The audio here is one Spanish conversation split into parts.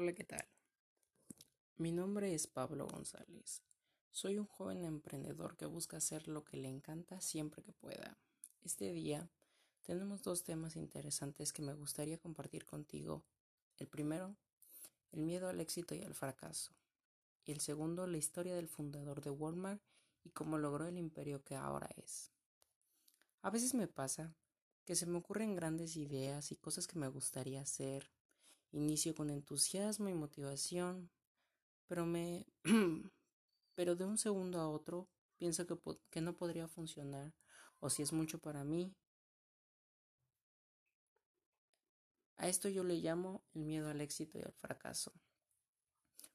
Hola, ¿qué tal? Mi nombre es Pablo González. Soy un joven emprendedor que busca hacer lo que le encanta siempre que pueda. Este día tenemos dos temas interesantes que me gustaría compartir contigo. El primero, el miedo al éxito y al fracaso. Y el segundo, la historia del fundador de Walmart y cómo logró el imperio que ahora es. A veces me pasa que se me ocurren grandes ideas y cosas que me gustaría hacer Inicio con entusiasmo y motivación, pero me pero de un segundo a otro pienso que, que no podría funcionar o si es mucho para mí. A esto yo le llamo el miedo al éxito y al fracaso.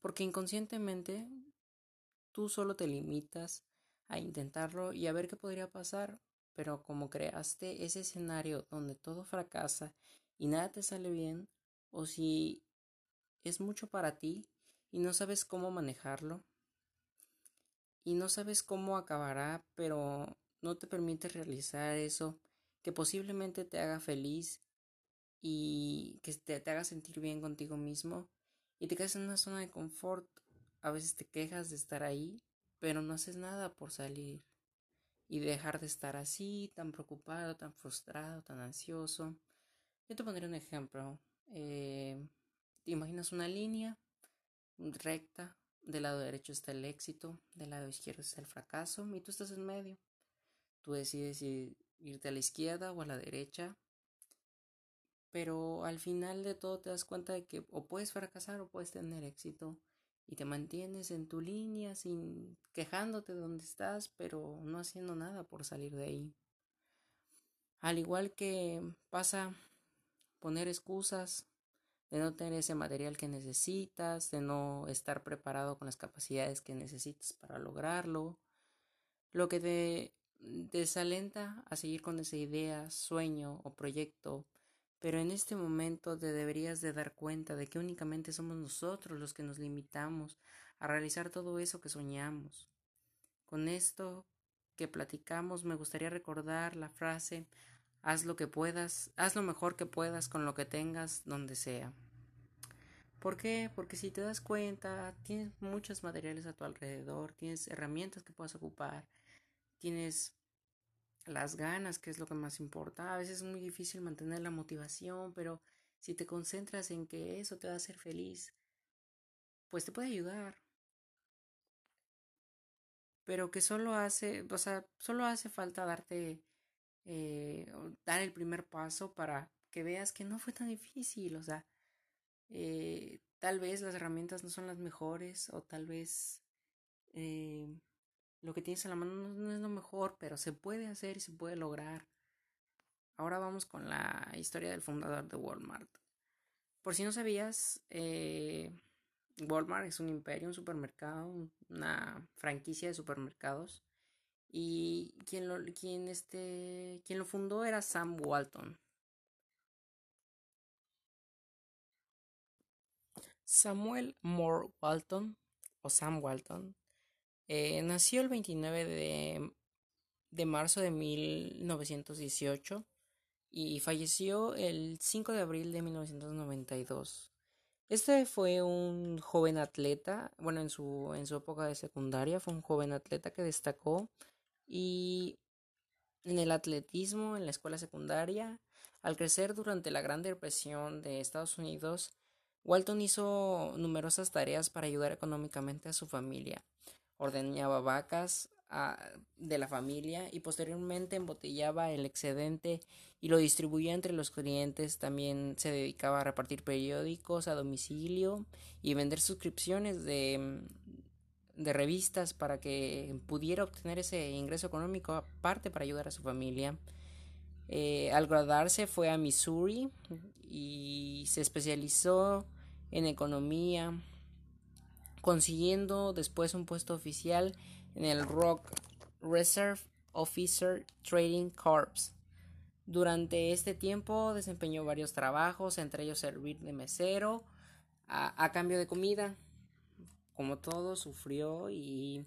Porque inconscientemente tú solo te limitas a intentarlo y a ver qué podría pasar, pero como creaste ese escenario donde todo fracasa y nada te sale bien, o si es mucho para ti y no sabes cómo manejarlo y no sabes cómo acabará, pero no te permite realizar eso que posiblemente te haga feliz y que te, te haga sentir bien contigo mismo y te quedas en una zona de confort. A veces te quejas de estar ahí, pero no haces nada por salir y dejar de estar así, tan preocupado, tan frustrado, tan ansioso. Yo te pondré un ejemplo. Eh, te imaginas una línea recta, del lado derecho está el éxito, del lado izquierdo está el fracaso y tú estás en medio. Tú decides irte a la izquierda o a la derecha, pero al final de todo te das cuenta de que o puedes fracasar o puedes tener éxito y te mantienes en tu línea sin quejándote de donde estás, pero no haciendo nada por salir de ahí. Al igual que pasa poner excusas, de no tener ese material que necesitas, de no estar preparado con las capacidades que necesitas para lograrlo, lo que te desalenta a seguir con esa idea, sueño o proyecto, pero en este momento te deberías de dar cuenta de que únicamente somos nosotros los que nos limitamos a realizar todo eso que soñamos. Con esto que platicamos me gustaría recordar la frase Haz lo que puedas, haz lo mejor que puedas con lo que tengas donde sea. ¿Por qué? Porque si te das cuenta, tienes muchos materiales a tu alrededor, tienes herramientas que puedas ocupar, tienes las ganas, que es lo que más importa. A veces es muy difícil mantener la motivación, pero si te concentras en que eso te va a hacer feliz, pues te puede ayudar. Pero que solo hace, o sea, solo hace falta darte eh, dar el primer paso para que veas que no fue tan difícil, o sea, eh, tal vez las herramientas no son las mejores o tal vez eh, lo que tienes a la mano no, es lo mejor, pero se puede hacer y se puede lograr. Ahora vamos con la historia del fundador de Walmart. Por si no sabías, Walmart es un imperio, un supermercado, una franquicia de supermercados y quien lo, quien este, quien lo fundó era Sam Walton. Samuel Moore Walton, o Sam Walton, eh, nació el 29 de, de marzo de 1918 y falleció el 5 de abril de 1992. Este fue un joven atleta, bueno, en su, en su época de secundaria, fue un joven atleta que destacó y en el atletismo en la escuela secundaria. Al crecer durante la Gran Depresión de Estados Unidos, Walton hizo numerosas tareas para ayudar económicamente a su familia. Ordeñaba vacas ah, de la familia y posteriormente embotellaba el excedente y lo distribuía entre los clientes. También se dedicaba a repartir periódicos a domicilio y vender suscripciones de, de revistas para que pudiera obtener ese ingreso económico aparte para ayudar a su familia. Eh, al graduarse fue a Missouri y se especializó en economía, consiguiendo después un puesto oficial en el Rock Reserve Officer Trading Corps. Durante este tiempo desempeñó varios trabajos, entre ellos servir de mesero a cambio de comida como todo, sufrió y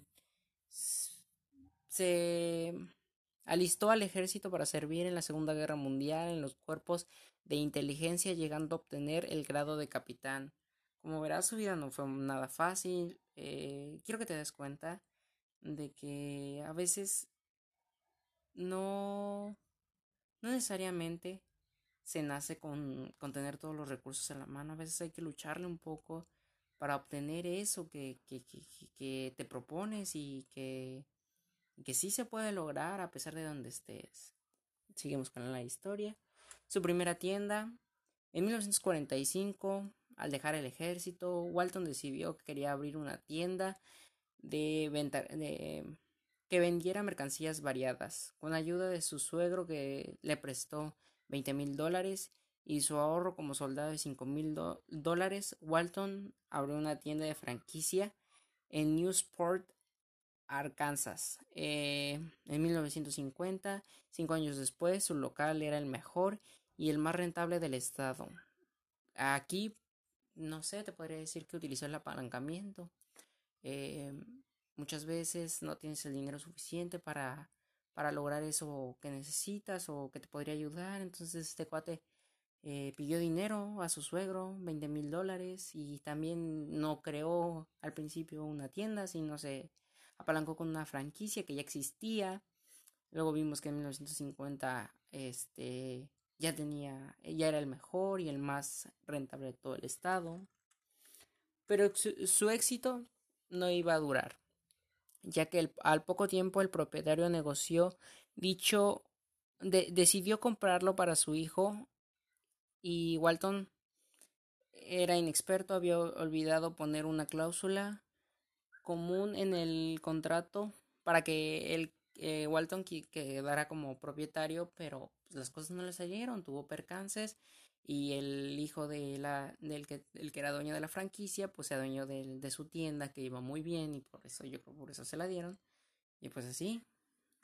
se alistó al ejército para servir en la Segunda Guerra Mundial en los cuerpos de inteligencia, llegando a obtener el grado de capitán. Como verás, su vida no fue nada fácil. Eh, quiero que te des cuenta de que a veces no, no necesariamente se nace con, con, tener todos los recursos en la mano. A veces hay que lucharle un poco para obtener eso que, que, que, que te propones y que, que sí se puede lograr a pesar de donde estés. Seguimos con la historia. Su primera tienda. En 1945, al dejar el ejército, Walton decidió que quería abrir una tienda de, venta, de que vendiera mercancías variadas. Con ayuda de su suegro que le prestó 20 mil dólares y su ahorro como soldado de 5 mil dólares, Walton abrió una tienda de franquicia en Newsport, Arkansas. Eh, en 1950, cinco años después, su local era el mejor y el más rentable del estado. Aquí, no sé, te podría decir que utilizó el apalancamiento. Eh, muchas veces no tienes el dinero suficiente para, para lograr eso que necesitas o que te podría ayudar. Entonces este cuate eh, pidió dinero a su suegro, 20 mil dólares, y también no creó al principio una tienda, sino se apalancó con una franquicia que ya existía. Luego vimos que en 1950 este, ya tenía, ya era el mejor y el más rentable de todo el estado. Pero su, éxito no iba a durar, ya que al poco tiempo el propietario negoció dicho, decidió comprarlo para su hijo y Walton era inexperto, había olvidado poner una cláusula común en el contrato para que el eh, Walton quedara como propietario, pero pues, las cosas no le salieron, tuvo percances y el hijo de la, del que, el que era dueño de la franquicia, pues se adueñó de, de su tienda que iba muy bien y por eso yo creo por eso se la dieron. Y pues así,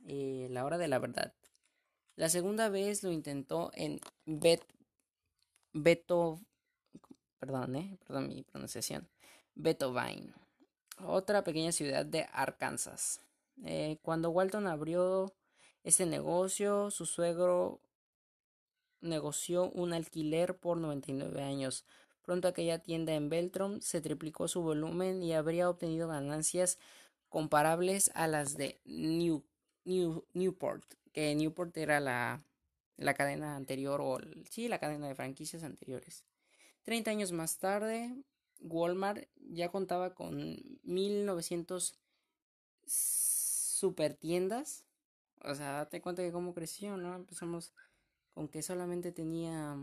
eh, la hora de la verdad. La segunda vez lo intentó en Bet Beto, perdón, eh, perdón mi pronunciación, Betovine, otra pequeña ciudad de Arkansas. Eh, cuando Walton abrió este negocio, su suegro negoció un alquiler por 99 años. Pronto aquella tienda en Beltram se triplicó su volumen y habría obtenido ganancias comparables a las de New, Newport, que Newport era la la cadena anterior o sí, la cadena de franquicias anteriores. Treinta años más tarde, Walmart ya contaba con 1900 super tiendas. O sea, date cuenta de cómo creció, ¿no? Empezamos con que solamente tenía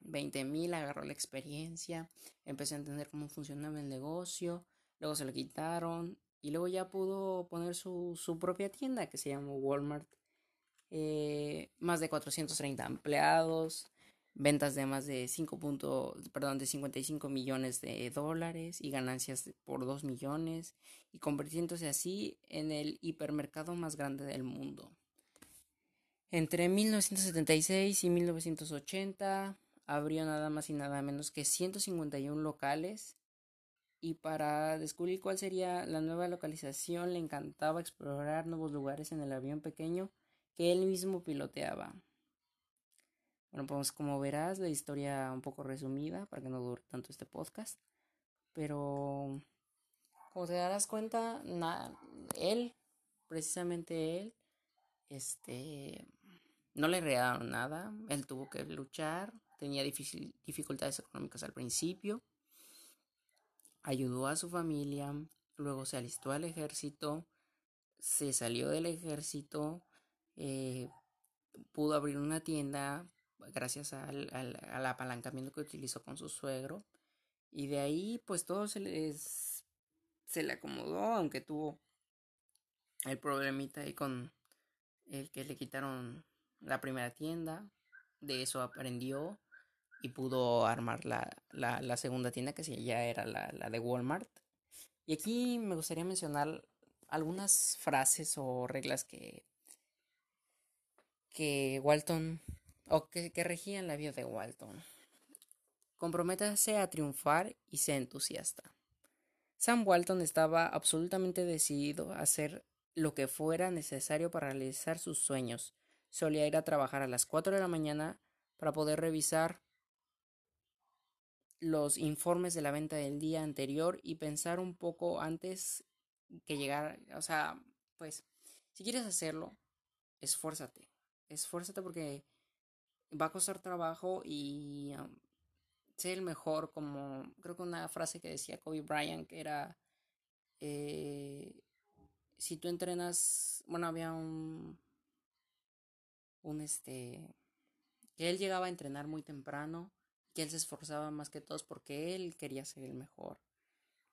20 mil, agarró la experiencia, empecé a entender cómo funcionaba el negocio, luego se lo quitaron y luego ya pudo poner su, su propia tienda que se llamó Walmart eh, más de 430 empleados, ventas de más de 5 perdón, de 55 millones de dólares y ganancias por 2 millones y convirtiéndose así en el hipermercado más grande del mundo. Entre 1976 y 1980 abrió nada más y nada menos que 151 locales y para descubrir cuál sería la nueva localización le encantaba explorar nuevos lugares en el avión pequeño él mismo piloteaba. Bueno, pues como verás, la historia un poco resumida para que no dure tanto este podcast. Pero, como te darás cuenta, él, precisamente él, este, no le regalaron nada. Él tuvo que luchar, tenía dificultades económicas al principio. Ayudó a su familia, luego se alistó al ejército, se salió del ejército, eh, pudo abrir una tienda gracias al, al, apalancamiento que utilizó con su suegro. Y de ahí, pues todo se, les, se le acomodó, aunque tuvo el problemita ahí con el que le quitaron la primera tienda. De eso aprendió y pudo armar la, la, la segunda tienda, que ya era la, la de Walmart. Y aquí me gustaría mencionar algunas frases o reglas que que Walton o que, que regían la vida de Walton. Comprométase a triunfar y sea entusiasta. Sam Walton estaba absolutamente decidido a hacer lo que fuera necesario para realizar sus sueños. Solía ir a trabajar a las 4 de la mañana para poder revisar los informes de la venta del día anterior y pensar un poco antes que llegar, o sea, pues, si quieres hacerlo, esfuérzate, esfuérzate porque va a costar trabajo y um, ser el mejor, como creo que una frase que decía Kobe Bryant, que era, eh, si tú entrenas, bueno, había un, un este, que él llegaba a entrenar muy temprano, que él se esforzaba más que todos porque él quería ser el mejor.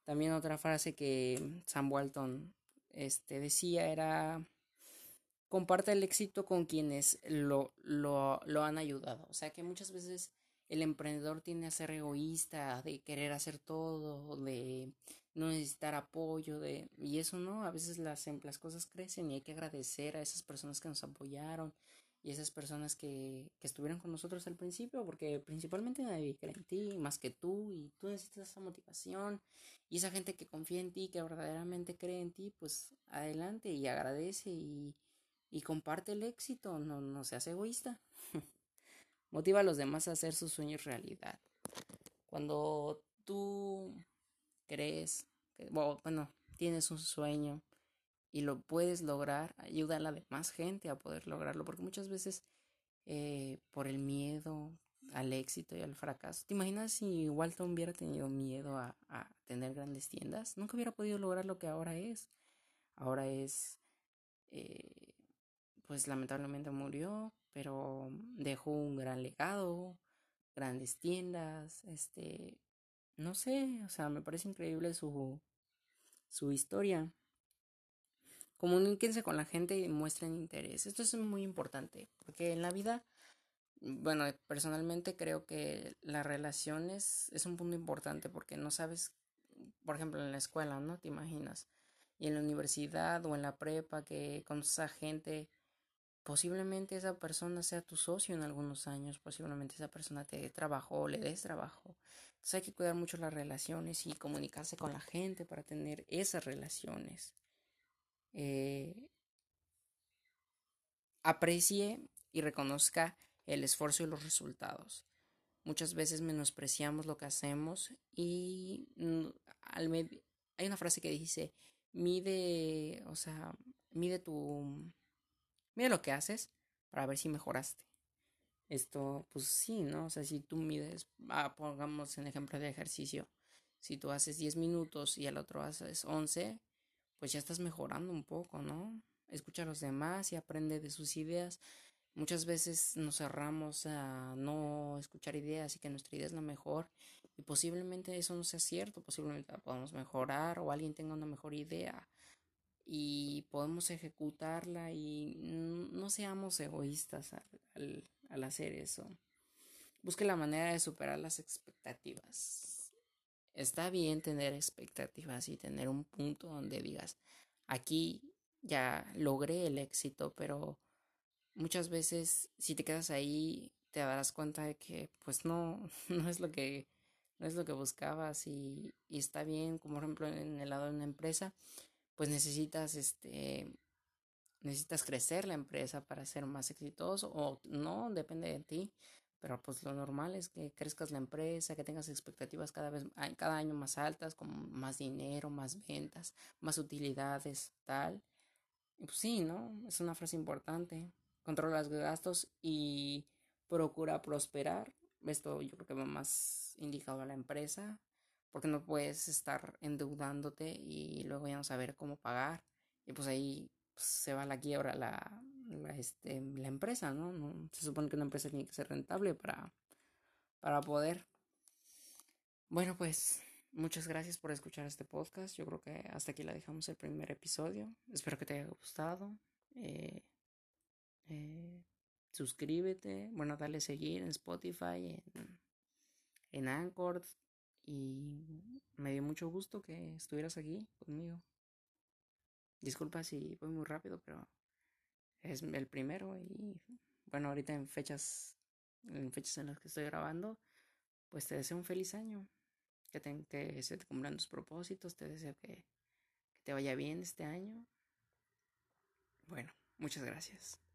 También otra frase que Sam Walton este, decía era, comparte el éxito con quienes lo, lo, lo han ayudado. O sea que muchas veces el emprendedor tiene a ser egoísta, de querer hacer todo, de no necesitar apoyo, de y eso no, a veces las, em, las cosas crecen y hay que agradecer a esas personas que nos apoyaron y esas personas que, que estuvieron con nosotros al principio, porque principalmente nadie cree en ti más que tú y tú necesitas esa motivación y esa gente que confía en ti, que verdaderamente cree en ti, pues adelante y agradece y, y comparte el éxito, no, no seas egoísta. Motiva a los demás a hacer sus sueños realidad. Cuando tú crees, que, bueno, tienes un sueño y lo puedes lograr, ayuda a la demás gente a poder lograrlo, porque muchas veces eh, por el miedo al éxito y al fracaso. ¿Te imaginas si Walton hubiera tenido miedo a, tener grandes tiendas? Nunca hubiera podido lograr lo que ahora es. Ahora es, eh, pues lamentablemente murió, pero dejó un gran legado, grandes tiendas, este, no sé, o sea, me parece increíble su, su historia. Comuníquense con la gente y muestren interés. Esto es muy importante, porque en la vida, bueno, personalmente creo que las relaciones es un punto importante porque no sabes, por ejemplo, en la escuela, ¿no? Te imaginas. Y en la universidad o en la prepa que conoces a gente Posiblemente esa persona sea tu socio en algunos años, posiblemente esa persona te dé trabajo o le des trabajo. Entonces hay que cuidar mucho las relaciones y comunicarse con la gente para tener esas relaciones. Eh, aprecie y reconozca el esfuerzo y los resultados. Muchas veces menospreciamos lo que hacemos y al hay una frase que dice, mide, o sea, mide tu mira lo que haces para ver si mejoraste. Esto, pues sí, ¿no? O sea, si tú mides, ah, pongamos en ejemplo de ejercicio, si tú haces 10 minutos y al otro haces 11, pues ya estás mejorando un poco, ¿no? Escucha a los demás y aprende de sus ideas. Muchas veces nos cerramos a no escuchar ideas y que nuestra idea es la mejor y posiblemente eso no sea cierto, posiblemente la podamos mejorar o alguien tenga una mejor idea y podemos ejecutarla y no seamos egoístas al, al, hacer eso. Busque la manera de superar las expectativas. Está bien tener expectativas y tener un punto donde digas, aquí ya logré el éxito, pero muchas veces si te quedas ahí te darás cuenta de que pues no, no es lo que no es lo que buscabas y, y está bien, como por ejemplo en el lado de una empresa, pues necesitas este necesitas crecer la empresa para ser más exitoso o no, depende de ti, pero pues lo normal es que crezcas la empresa, que tengas expectativas cada vez cada año más altas, con más dinero, más ventas, más utilidades, tal. Y pues sí, ¿no? Es una frase importante. Controla los gastos y procura prosperar. Esto yo creo que va más indicado a la empresa porque no puedes estar endeudándote y luego ya no saber cómo pagar y pues ahí pues, se va la quiebra la, la, este, la empresa, ¿no? ¿no? Se supone que una empresa tiene que ser rentable para, para poder. Bueno, pues muchas gracias por escuchar este podcast. Yo creo que hasta aquí la dejamos el primer episodio. Espero que te haya gustado. Eh, eh, suscríbete, bueno, dale seguir en Spotify, en, en Anchor, y me dio mucho gusto que estuvieras aquí conmigo. Disculpa si voy muy rápido, pero es el primero y bueno, ahorita en fechas en fechas en las que estoy grabando, pues te deseo un feliz año. Que, te, que se te cumplan tus propósitos, te deseo que, que te vaya bien este año. Bueno, muchas gracias.